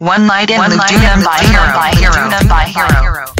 One night in Lugdunum by Hero. By Hero. By Hero. Mexican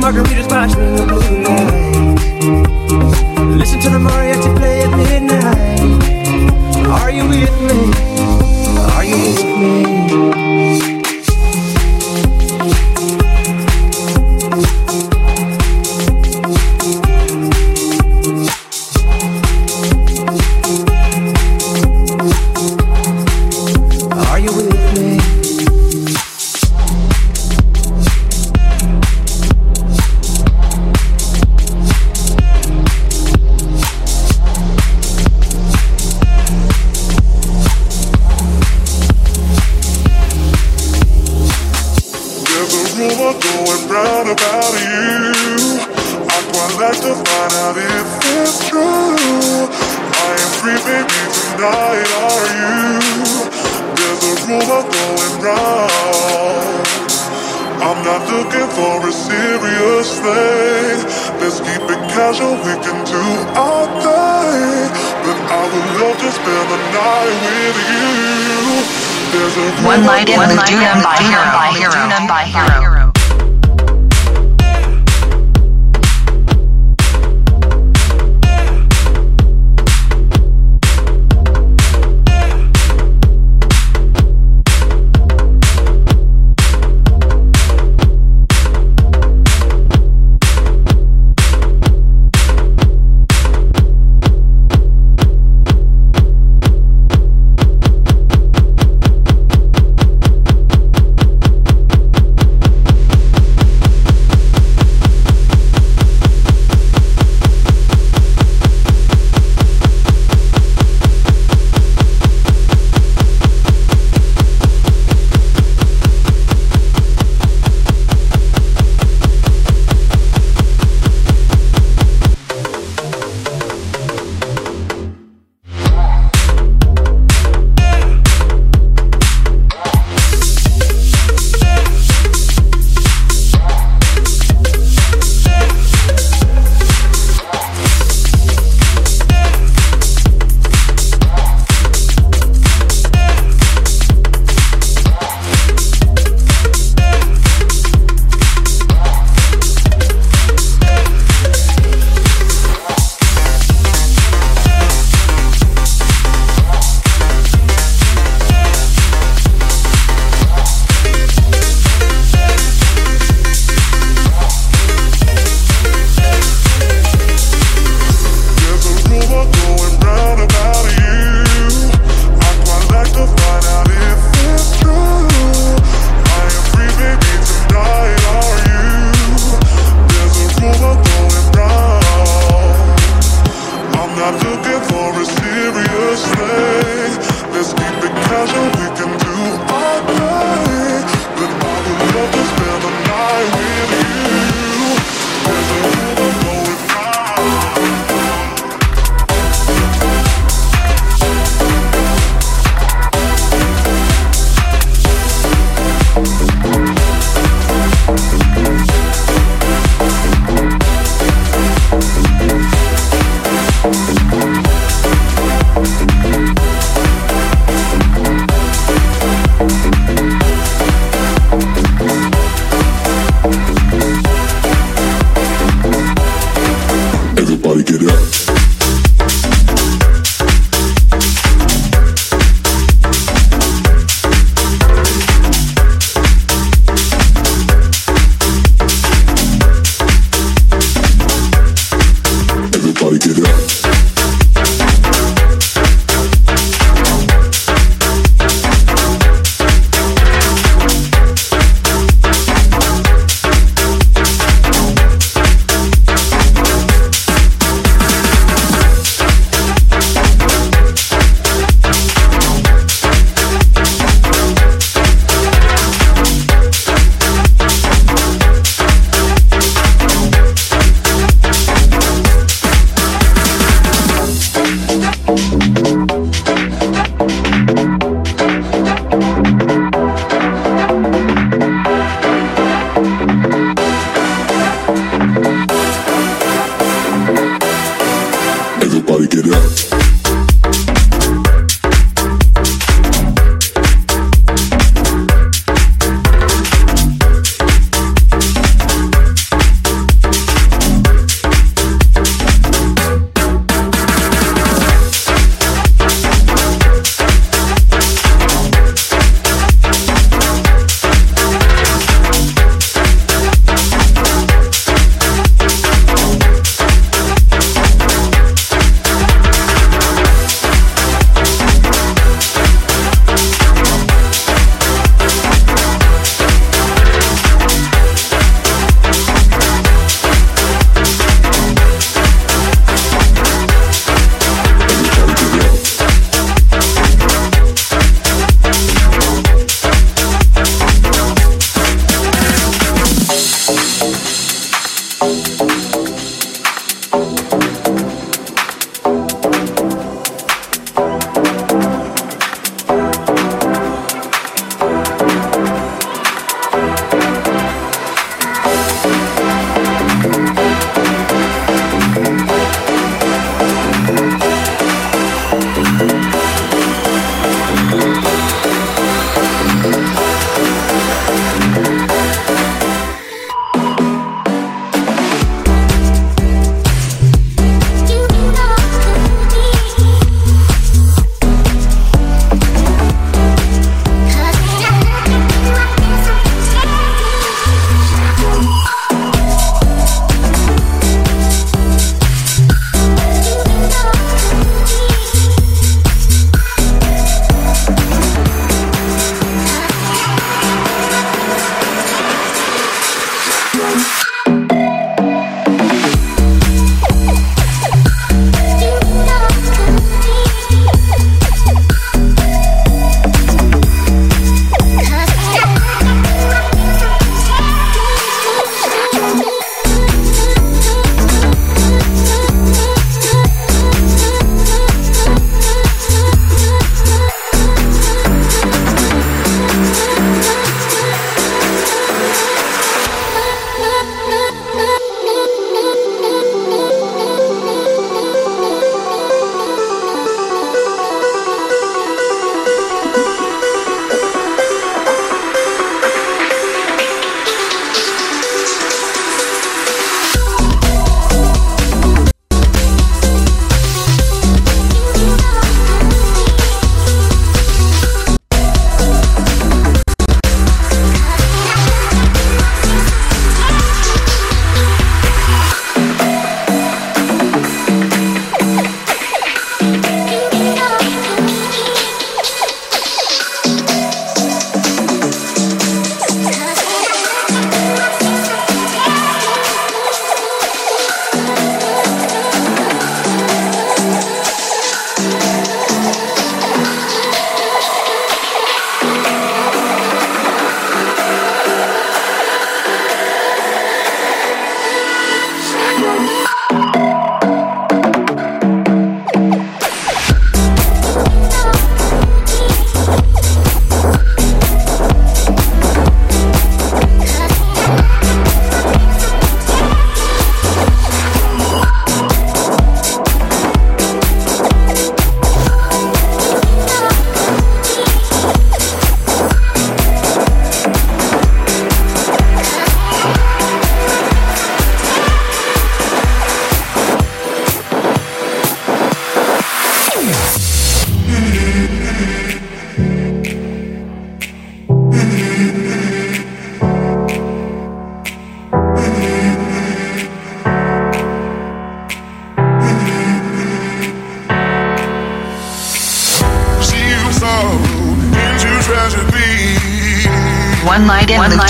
Margaritas by the blue lights. Listen to the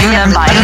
Behind the Mic.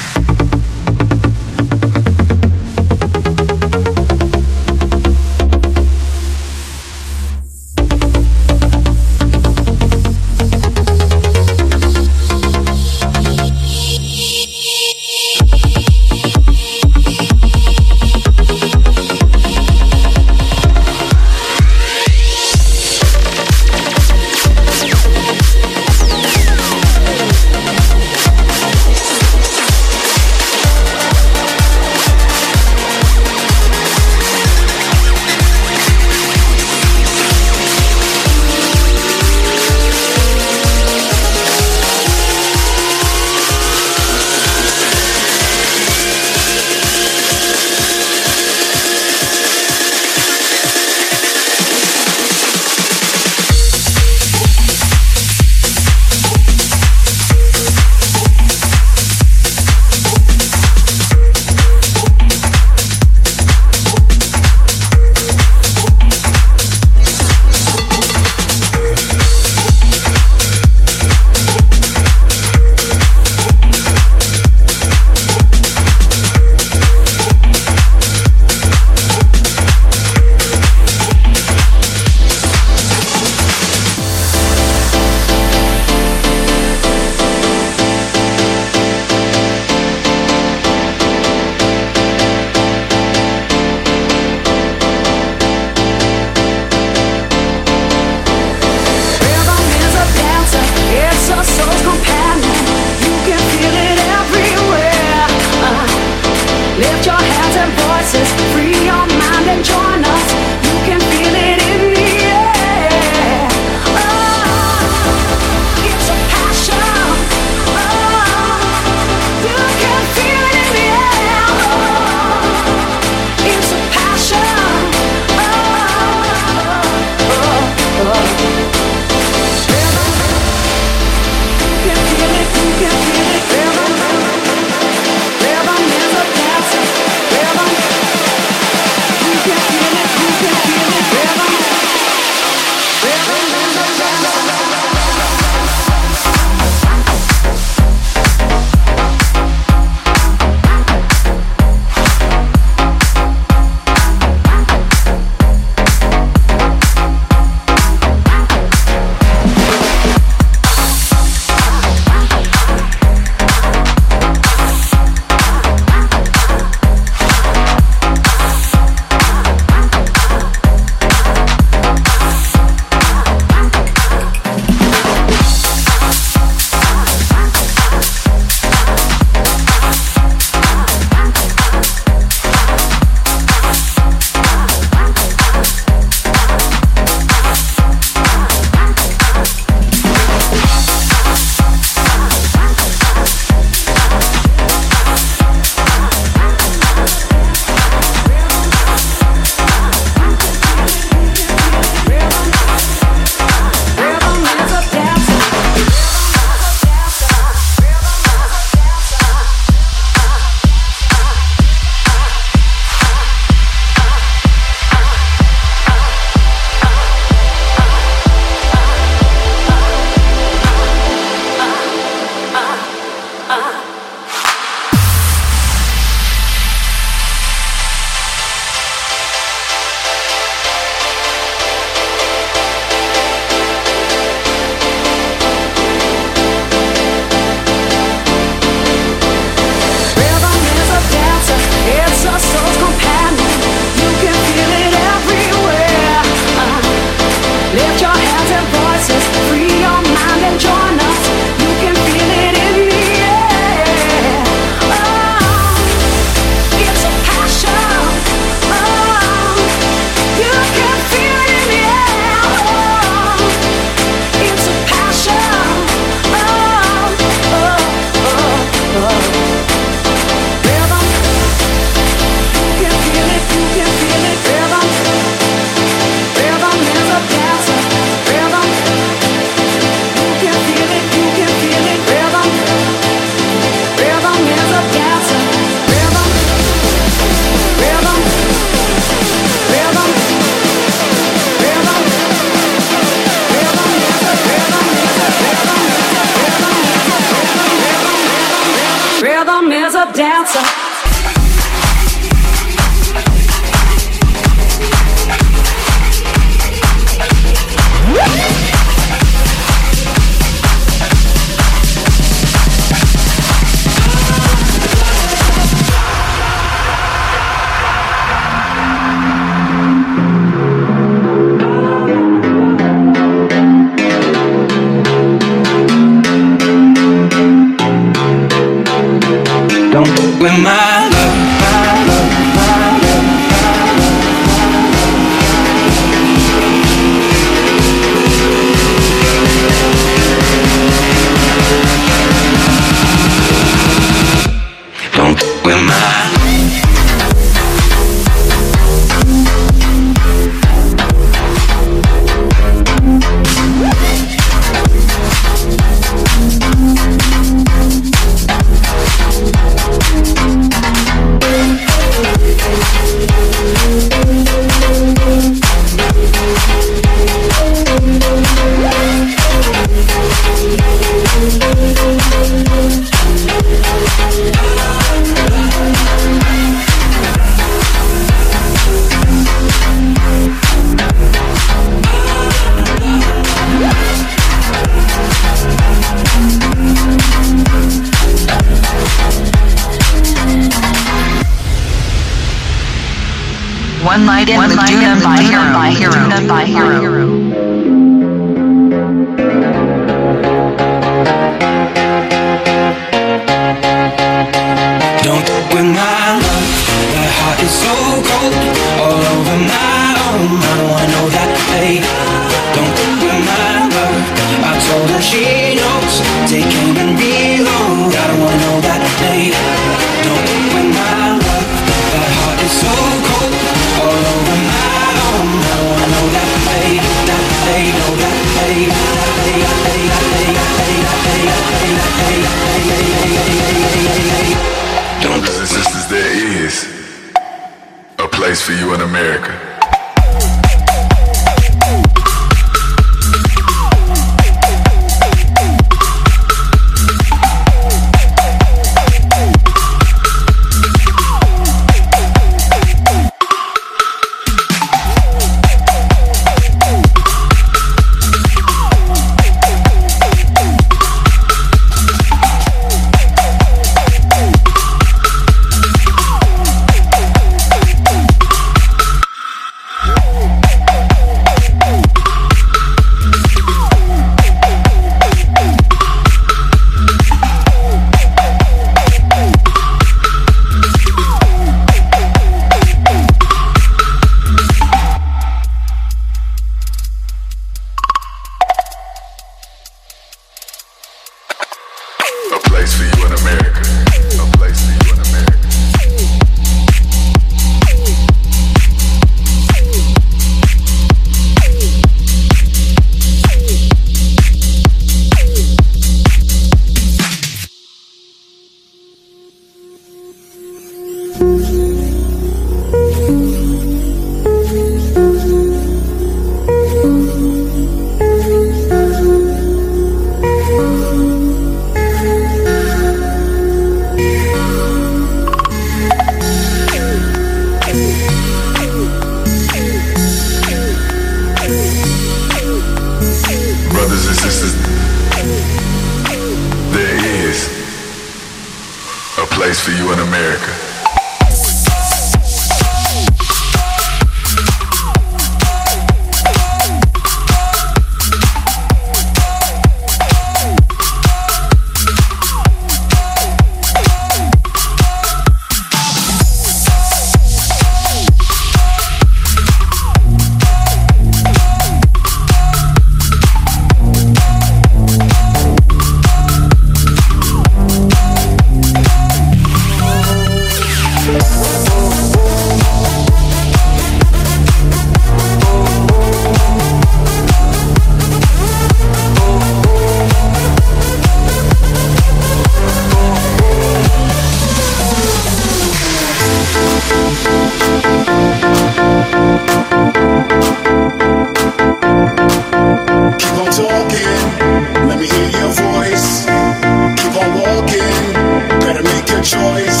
choice.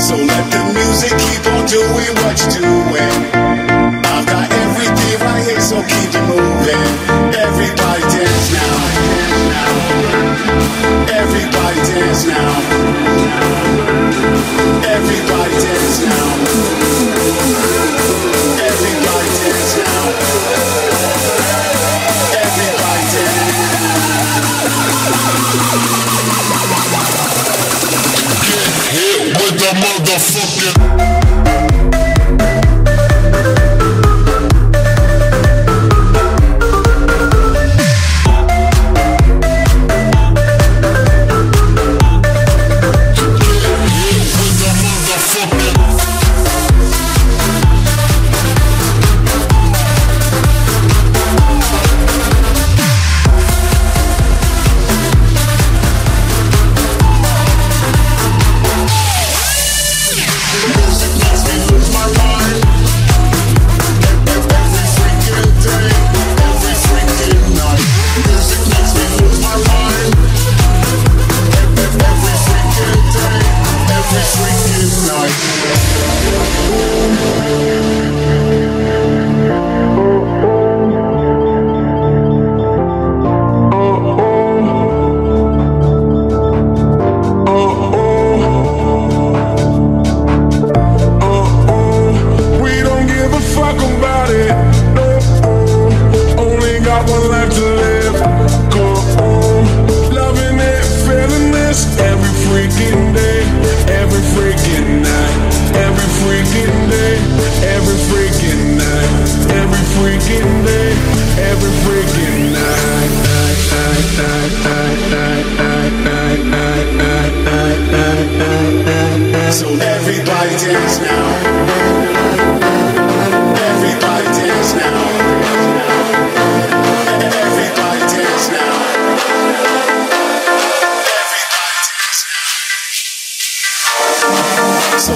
So let the music keep on doing what you're doing.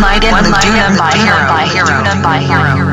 One Night in One the Dune by Hero. By Hero. By Hero.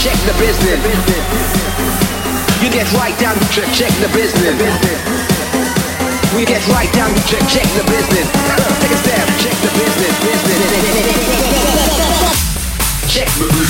check the business. You get right down to check, check the business. We get right down to check, check the business. Take a step, check the business, business. Check the business.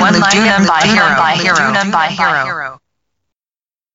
One night in Hero. By Hero. By Hero.